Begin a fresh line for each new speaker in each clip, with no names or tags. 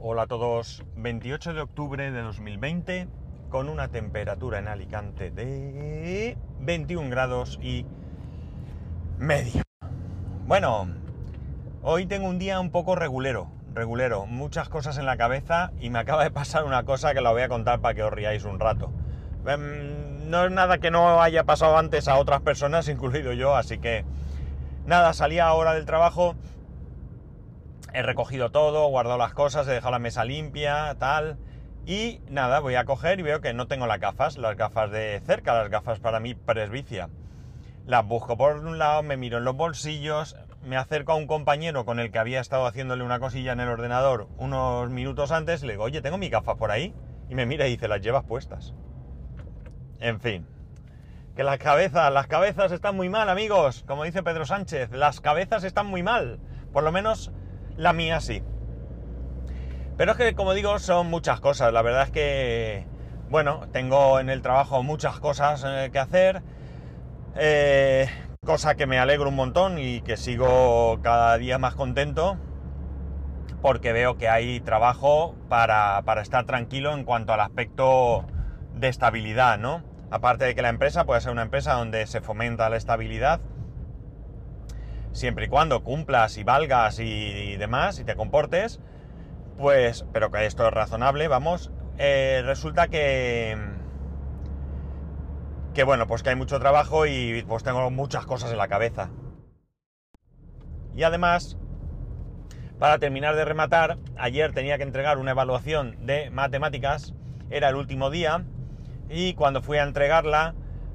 Hola a todos, 28 de octubre de 2020 con una temperatura en Alicante de 21 grados y medio. Bueno, hoy tengo un día un poco regulero, regulero, muchas cosas en la cabeza y me acaba de pasar una cosa que la voy a contar para que os riáis un rato. Em, no es nada que no haya pasado antes a otras personas, incluido yo, así que nada, salía ahora del trabajo he recogido todo, guardado las cosas, he dejado la mesa limpia, tal. Y nada, voy a coger y veo que no tengo las gafas, las gafas de cerca, las gafas para mi presbicia. Las busco por un lado, me miro en los bolsillos, me acerco a un compañero con el que había estado haciéndole una cosilla en el ordenador unos minutos antes, le digo, oye, tengo mis gafas por ahí. Y me mira y dice, las llevas puestas. En fin. Que las cabezas, las cabezas están muy mal, amigos. Como dice Pedro Sánchez, las cabezas están muy mal. Por lo menos la mía sí. Pero es que, como digo, son muchas cosas. La verdad es que, bueno, tengo en el trabajo muchas cosas eh, que hacer. Eh, cosa que me alegro un montón y que sigo cada día más contento. Porque veo que hay trabajo para, para estar tranquilo en cuanto al aspecto de estabilidad, ¿no? Aparte de que la empresa puede ser una empresa donde se fomenta la estabilidad siempre y cuando cumplas y valgas y, demás y te comportes, pues, pero que esto es razonable, vamos, eh, resulta que, que bueno, pues que hay mucho trabajo y pues tengo muchas cosas en la cabeza. Y además, para terminar de rematar, ayer tenía que entregar una evaluación de matemáticas, era el último día, y cuando fui a entregarla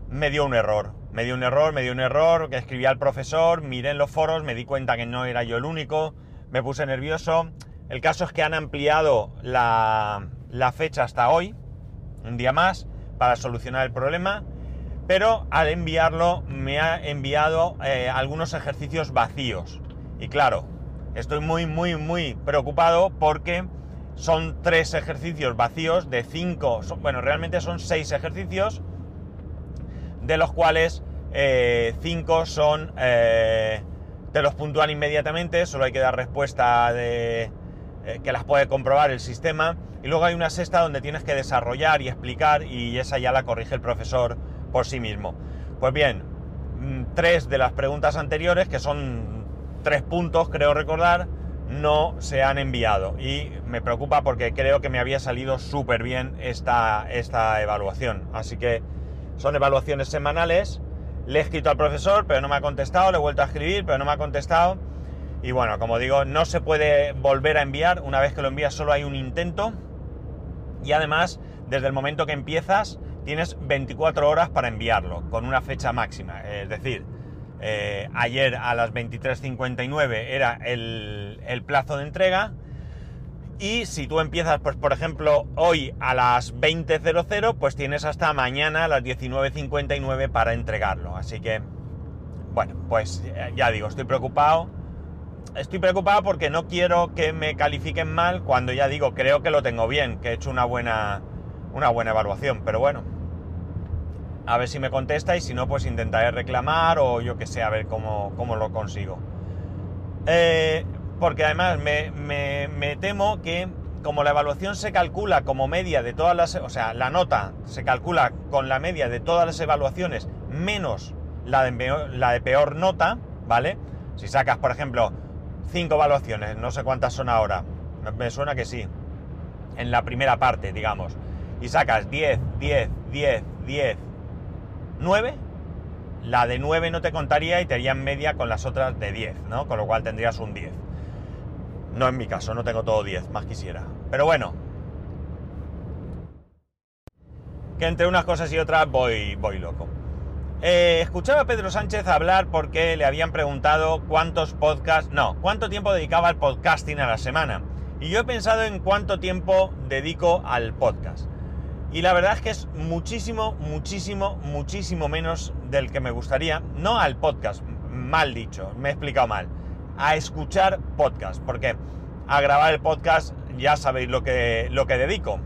me dio un error me dio un error, me dio un error, que escribí al profesor, miré en los foros, me di cuenta que no era yo el único, me puse nervioso. El caso es que han ampliado la, fecha hasta hoy, un día más, para solucionar el problema, pero al enviarlo me ha enviado eh, algunos ejercicios vacíos. Y claro, estoy muy, muy, muy preocupado porque son tres ejercicios vacíos de cinco, bueno, realmente son seis ejercicios de los cuales eh, cinco son... Eh, te los puntúan inmediatamente, solo hay que dar respuesta de, eh, que las puede comprobar el sistema. Y luego hay una sexta donde tienes que desarrollar y explicar y esa ya la corrige el profesor por sí mismo. Pues bien, mm, tres de las preguntas anteriores, que son tres puntos, creo recordar, no se han enviado. Y me preocupa porque creo que me había salido súper bien esta, esta evaluación. Así que son evaluaciones semanales. Le he escrito al profesor, pero no me ha contestado. Le he vuelto a escribir, pero no me ha contestado. Y bueno, como digo, no se puede volver a enviar. Una vez que lo envías solo hay un intento. Y además, desde el momento que empiezas, tienes 24 horas para enviarlo, con una fecha máxima. Es decir, eh, ayer a las 23.59 era el, el plazo de entrega y si tú empiezas, pues por ejemplo, hoy a las 20.00, pues tienes hasta mañana a las 19.59 para entregarlo. Así que, bueno, pues eh, ya digo, estoy preocupado. Estoy preocupado porque no quiero que me califiquen mal cuando ya digo, creo que lo tengo bien, que he hecho una buena, una buena evaluación. Pero bueno, a ver si me contesta y si no, pues intentaré reclamar o yo que sé, a ver cómo, cómo lo consigo. Eh, porque además me, temo que como la evaluación se calcula como media de todas las, o sea, la nota se calcula con la media de todas las evaluaciones menos la de, peor nota, ¿vale? Si sacas, por ejemplo, cinco evaluaciones, no sé cuántas son ahora, me suena que sí, en la primera parte, digamos, y sacas 10, 10, 10, 10, 9, la de 9 no te contaría y te haría en media con las otras de 10, ¿no? Con lo cual tendrías un 10. No en mi caso, no tengo todo 10, más quisiera. Pero bueno. Que entre unas cosas y otras voy, voy loco. Eh, escuchaba a Pedro Sánchez hablar porque le habían preguntado cuántos podcasts, no, cuánto tiempo dedicaba al podcasting a la semana. Y yo he pensado en cuánto tiempo dedico al podcast. Y la verdad es que es muchísimo, muchísimo, muchísimo menos del que me gustaría. No al podcast, mal dicho, me he explicado mal a escuchar podcast, porque a grabar el podcast ya sabéis lo que, lo que dedico.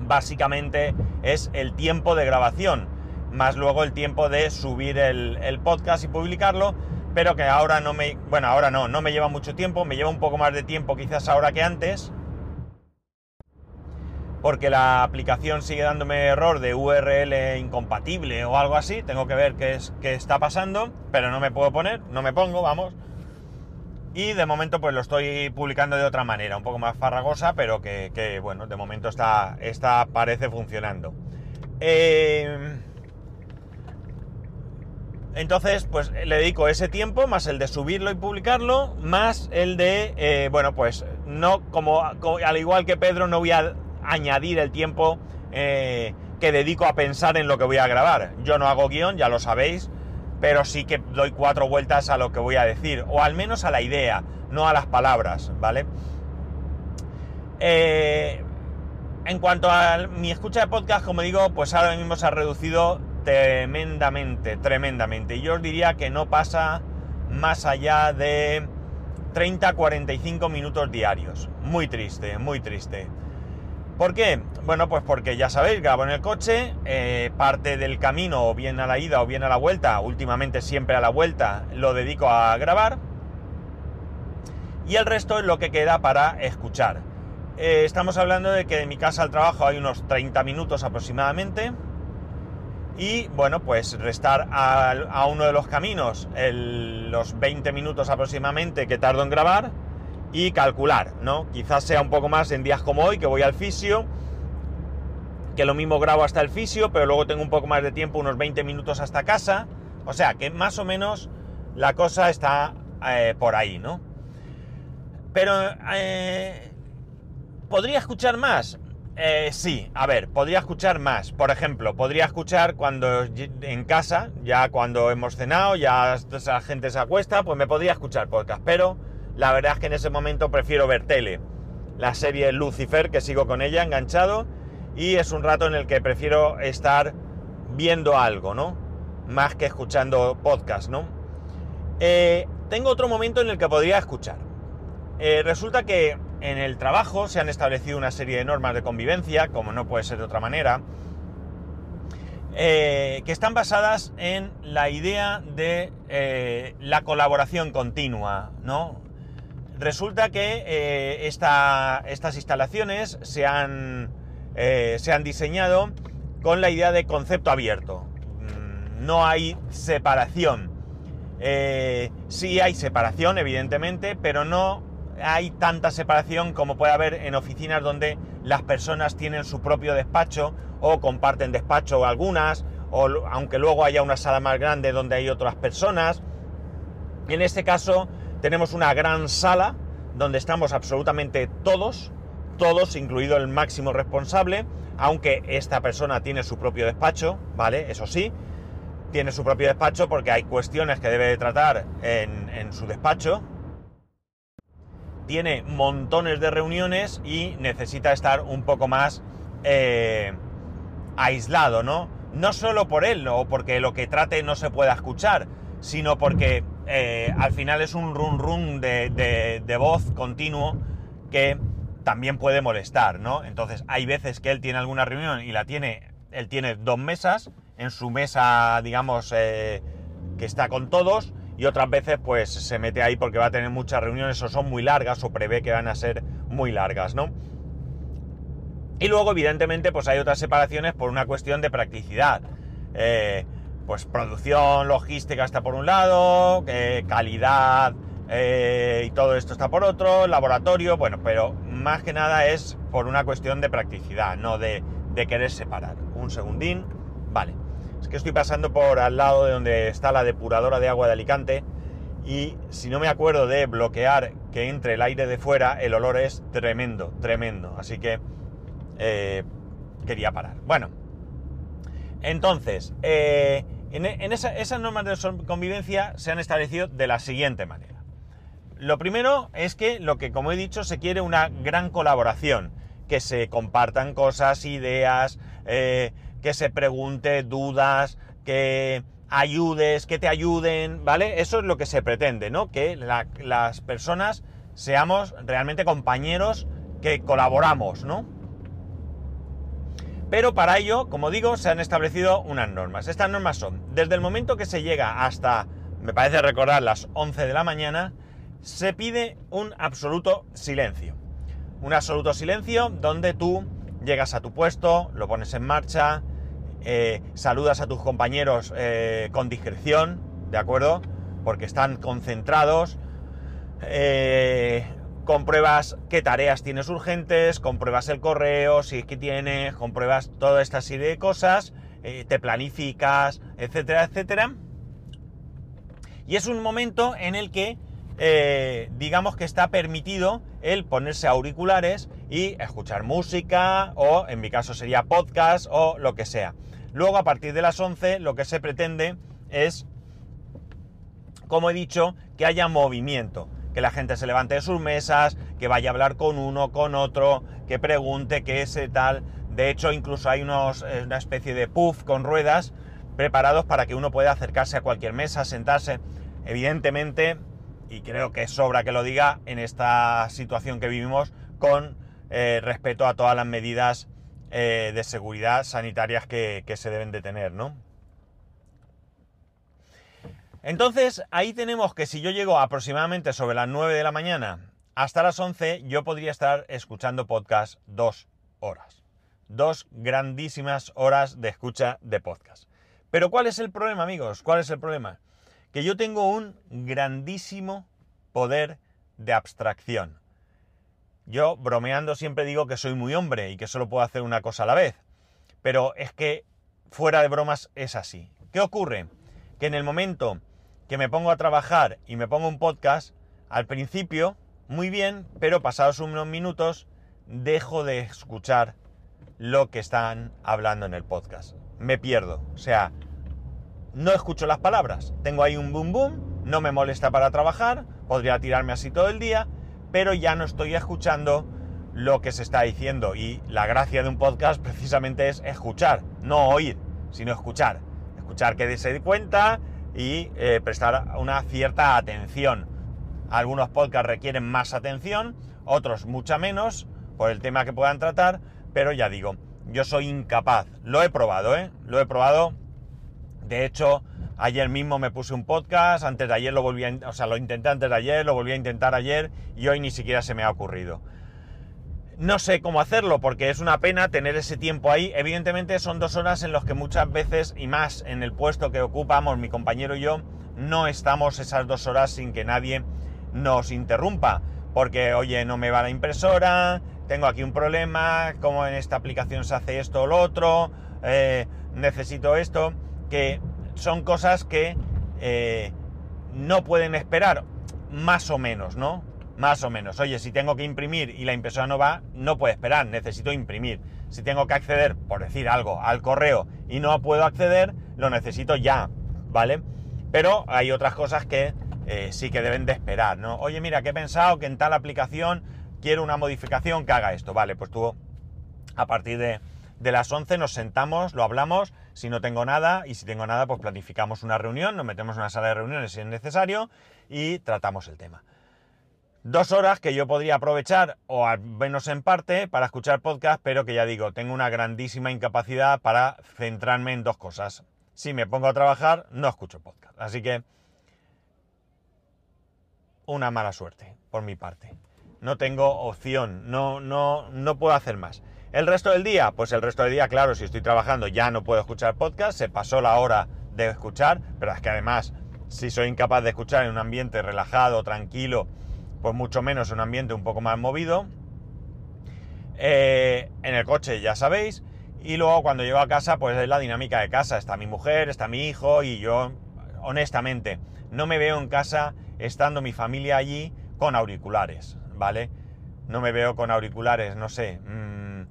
Básicamente es el tiempo de grabación, más luego el tiempo de subir el, podcast y publicarlo, pero que ahora no me, bueno, ahora no, no me lleva mucho tiempo, me lleva un poco más de tiempo quizás ahora que antes, porque la aplicación sigue dándome error de URL incompatible o algo así, tengo que ver qué, es, qué está pasando, pero no me puedo poner, no me pongo, vamos. Y de momento pues lo estoy publicando de otra manera, un poco más farragosa, pero que, bueno, de momento está, está parece funcionando. Eh, entonces, pues le dedico ese tiempo, más el de subirlo y publicarlo, más el de, eh, bueno, pues no, como, al igual que Pedro, no voy a añadir el tiempo eh, que dedico a pensar en lo que voy a grabar. Yo no hago guion, ya lo sabéis, pero sí que doy cuatro vueltas a lo que voy a decir, o al menos a la idea, no a las palabras, ¿vale? Eh, en cuanto a mi escucha de podcast, como digo, pues ahora mismo se ha reducido tremendamente, tremendamente. Y yo os diría que no pasa más allá de 30-45 minutos diarios. Muy triste, muy triste. ¿Por qué? Bueno, pues porque ya sabéis, grabo en el coche, eh, parte del camino, o bien a la ida o bien a la vuelta, últimamente siempre a la vuelta, lo dedico a grabar. Y el resto es lo que queda para escuchar. Eh, estamos hablando de que de mi casa al trabajo hay unos 30 minutos aproximadamente y bueno, pues restar a, uno de los caminos los 20 minutos aproximadamente que tardo en grabar y calcular, ¿no? Quizás sea un poco más en días como hoy, que voy al fisio, que lo mismo grabo hasta el fisio, pero luego tengo un poco más de tiempo, unos 20 minutos hasta casa. O sea que más o menos la cosa está eh, por ahí, ¿no? Pero, eh, ¿podría escuchar más? Eh, sí, a ver, podría escuchar más. Por ejemplo, podría escuchar cuando en casa, ya cuando hemos cenado, ya la gente se acuesta, pues me podría escuchar podcast. Pero la verdad es que en ese momento prefiero ver tele. La serie Lucifer, que sigo con ella enganchado, y es un rato en el que prefiero estar viendo algo, ¿no? Más que escuchando podcast, ¿no? Eh, tengo otro momento en el que podría escuchar. Eh, resulta que en el trabajo se han establecido una serie de normas de convivencia, como no puede ser de otra manera, eh, que están basadas en la idea de la colaboración continua, ¿no? Resulta que eh, estas instalaciones se han, se han diseñado con la idea de concepto abierto. Mm, no hay separación. sí hay separación, evidentemente, pero no hay tanta separación como puede haber en oficinas donde las personas tienen su propio despacho o comparten despacho algunas, o aunque luego haya una sala más grande donde hay otras personas. En este caso tenemos una gran sala donde estamos absolutamente todos, todos, incluido el máximo responsable, aunque esta persona tiene su propio despacho, ¿vale? Eso sí, tiene su propio despacho porque hay cuestiones que debe de tratar en, su despacho, tiene montones de reuniones y necesita estar un poco más eh, aislado, ¿no? No solo por él o porque lo que trate no se pueda escuchar, sino porque eh, al final es un run run de, de, voz continuo que también puede molestar, ¿no? Entonces hay veces que él tiene alguna reunión y la tiene, él tiene dos mesas, en su mesa, digamos, eh, que está con todos, y otras veces pues se mete ahí porque va a tener muchas reuniones o son muy largas o prevé que van a ser muy largas, ¿no? Y luego evidentemente pues hay otras separaciones por una cuestión de practicidad. Eh, pues producción, logística está por un lado, eh, calidad eh, y todo esto está por otro, laboratorio, bueno, pero más que nada es por una cuestión de practicidad, no de, de querer separar. Un segundín, vale. Es que estoy pasando por al lado de donde está la depuradora de agua de Alicante y si no me acuerdo de bloquear que entre el aire de fuera, el olor es tremendo, tremendo. Así que eh, quería parar. Bueno, entonces, en, esas normas de convivencia se han establecido de la siguiente manera. Lo primero es que lo que, como he dicho, se quiere una gran colaboración, que se compartan cosas, ideas, eh, que se pregunte dudas, que ayudes, que te ayuden, ¿vale? Eso es lo que se pretende, ¿no? Que las personas seamos realmente compañeros que colaboramos, ¿no? Pero para ello, como digo, se han establecido unas normas. Estas normas son, desde el momento que se llega hasta, me parece recordar, las 11 de la mañana, se pide un absoluto silencio. Un absoluto silencio donde tú llegas a tu puesto, lo pones en marcha, eh, saludas a tus compañeros eh, con discreción, ¿de acuerdo? Porque están concentrados, eh, compruebas qué tareas tienes urgentes, compruebas el correo, si es que tienes, compruebas toda esta serie de cosas, te planificas, etcétera, etcétera. Y es un momento en el que digamos que está permitido el ponerse auriculares y escuchar música o en mi caso sería podcast o lo que sea. Luego a partir de las 11 lo que se pretende es, como he dicho, que haya movimiento, que la gente se levante de sus mesas, que vaya a hablar con uno, con otro, que pregunte qué es tal. De hecho incluso hay unos, eh, una especie de puff con ruedas preparados para que uno pueda acercarse a cualquier mesa, sentarse. Evidentemente, y creo que sobra que lo diga en esta situación que vivimos, con eh, respeto a todas las medidas eh, de seguridad sanitarias que, que, se deben de tener, ¿no? Entonces, ahí tenemos que si yo llego aproximadamente sobre las 9 de la mañana hasta las 11, yo podría estar escuchando podcast dos horas. Dos grandísimas horas de escucha de podcast. Pero ¿cuál es el problema, amigos? ¿Cuál es el problema? Que yo tengo un grandísimo poder de abstracción. Yo bromeando siempre digo que soy muy hombre y que solo puedo hacer una cosa a la vez. Pero es que fuera de bromas es así. ¿Qué ocurre? Que en el momento que me pongo a trabajar y me pongo un podcast, al principio, muy bien, pero pasados unos minutos, dejo de escuchar lo que están hablando en el podcast. Me pierdo. O sea, no escucho las palabras. Tengo ahí un boom boom, no me molesta para trabajar, podría tirarme así todo el día, pero ya no estoy escuchando lo que se está diciendo. Y la gracia de un podcast precisamente es escuchar, no oír, sino escuchar. Escuchar que se dé cuenta y eh, prestar una cierta atención. Algunos podcasts requieren más atención, otros mucha menos, por el tema que puedan tratar, pero ya digo, yo soy incapaz. Lo he probado, ¿eh? Lo he probado. De hecho, Ayer mismo me puse un podcast, antes de ayer lo volví a, o sea, lo intenté antes de ayer, lo volví a intentar ayer y hoy ni siquiera se me ha ocurrido. No sé cómo hacerlo porque es una pena tener ese tiempo ahí. Evidentemente son dos horas en las que muchas veces, y más en el puesto que ocupamos mi compañero y yo, no estamos esas dos horas sin que nadie nos interrumpa. Porque, oye, no me va la impresora, tengo aquí un problema, como en esta aplicación se hace esto o lo otro, eh, necesito esto, que son cosas que eh, no pueden esperar, más o menos, ¿no? Más o menos. Oye, si tengo que imprimir y la impresora no va, no puede esperar, necesito imprimir. Si tengo que acceder, por decir algo, al correo y no puedo acceder, lo necesito ya, ¿vale? Pero hay otras cosas que eh, sí que deben de esperar, ¿no? Oye, mira, que he pensado que en tal aplicación quiero una modificación que haga esto, ¿vale? Pues tú, a partir de, de las 11 nos sentamos, lo hablamos, si no tengo nada y si tengo nada pues planificamos una reunión, nos metemos en una sala de reuniones si es necesario y tratamos el tema. Dos horas que yo podría aprovechar, o al menos en parte, para escuchar podcast, pero que ya digo, tengo una grandísima incapacidad para centrarme en dos cosas. Si me pongo a trabajar, no escucho podcast. Así que, una mala suerte, por mi parte. No tengo opción, no, no, no puedo hacer más. ¿El resto del día? Pues el resto del día, claro, si estoy trabajando ya no puedo escuchar podcast, se pasó la hora de escuchar, pero es que además, si soy incapaz de escuchar en un ambiente relajado, tranquilo, pues mucho menos en un ambiente un poco más movido. Eh, en el coche, ya sabéis. Y luego cuando llego a casa, pues es la dinámica de casa. Está mi mujer, está mi hijo y yo, honestamente, no me veo en casa estando mi familia allí con auriculares, ¿vale? No me veo con auriculares, no sé. Mmm,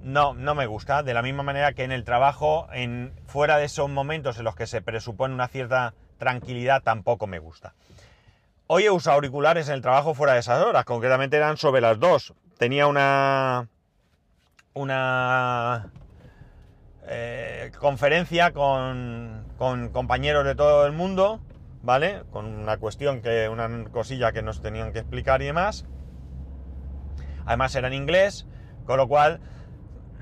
no, no me gusta. De la misma manera que en el trabajo, en, fuera de esos momentos en los que se presupone una cierta tranquilidad, tampoco me gusta. Hoy he usado auriculares en el trabajo fuera de esas horas, concretamente eran sobre las dos. Tenía una. una. Eh, conferencia con, con compañeros de todo el mundo, ¿vale? Con una cuestión que. una cosilla que nos tenían que explicar y demás. Además era en inglés, con lo cual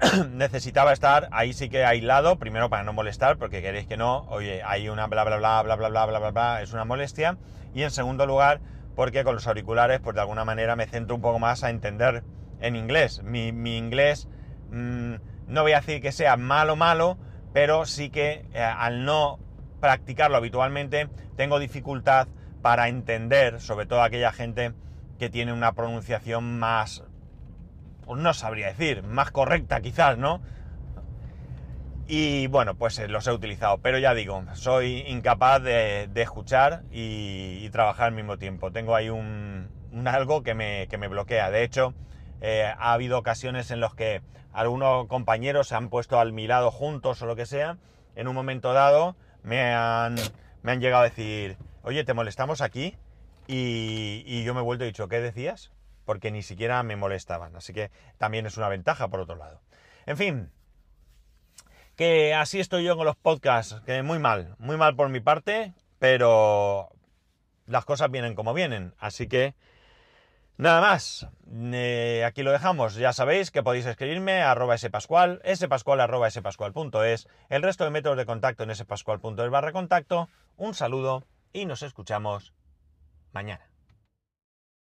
necesitaba estar ahí sí que aislado, primero para no molestar, porque queréis que no, oye, hay una bla bla bla bla bla bla bla bla bla, es una molestia. Y en segundo lugar, porque con los auriculares, pues de alguna manera me centro un poco más a entender en inglés. Mi, inglés mm, no voy a decir que sea malo malo, pero sí que eh, al no practicarlo habitualmente tengo dificultad para entender, sobre todo aquella gente que tiene una pronunciación más, no sabría decir, más correcta quizás, ¿no? Y bueno, pues eh, los he utilizado, pero ya digo, soy incapaz de, escuchar y, trabajar al mismo tiempo. Tengo ahí un, algo que me, que me, bloquea. De hecho, eh, ha habido ocasiones en las que algunos compañeros se han puesto al mi lado juntos o lo que sea. En un momento dado me han, me han llegado a decir, oye, ¿te molestamos aquí? Y, y yo me he vuelto y he dicho, ¿qué decías? Porque ni siquiera me molestaban. Así que también es una ventaja por otro lado. En fin, que así estoy yo con los podcasts, que muy mal, muy mal por mi parte, pero las cosas vienen como vienen, así que nada más, eh, aquí lo dejamos, ya sabéis que podéis escribirme a arroba spascual, spascual arroba spascual.es, el resto de métodos de contacto en spascual.es barra contacto, un saludo y nos escuchamos mañana.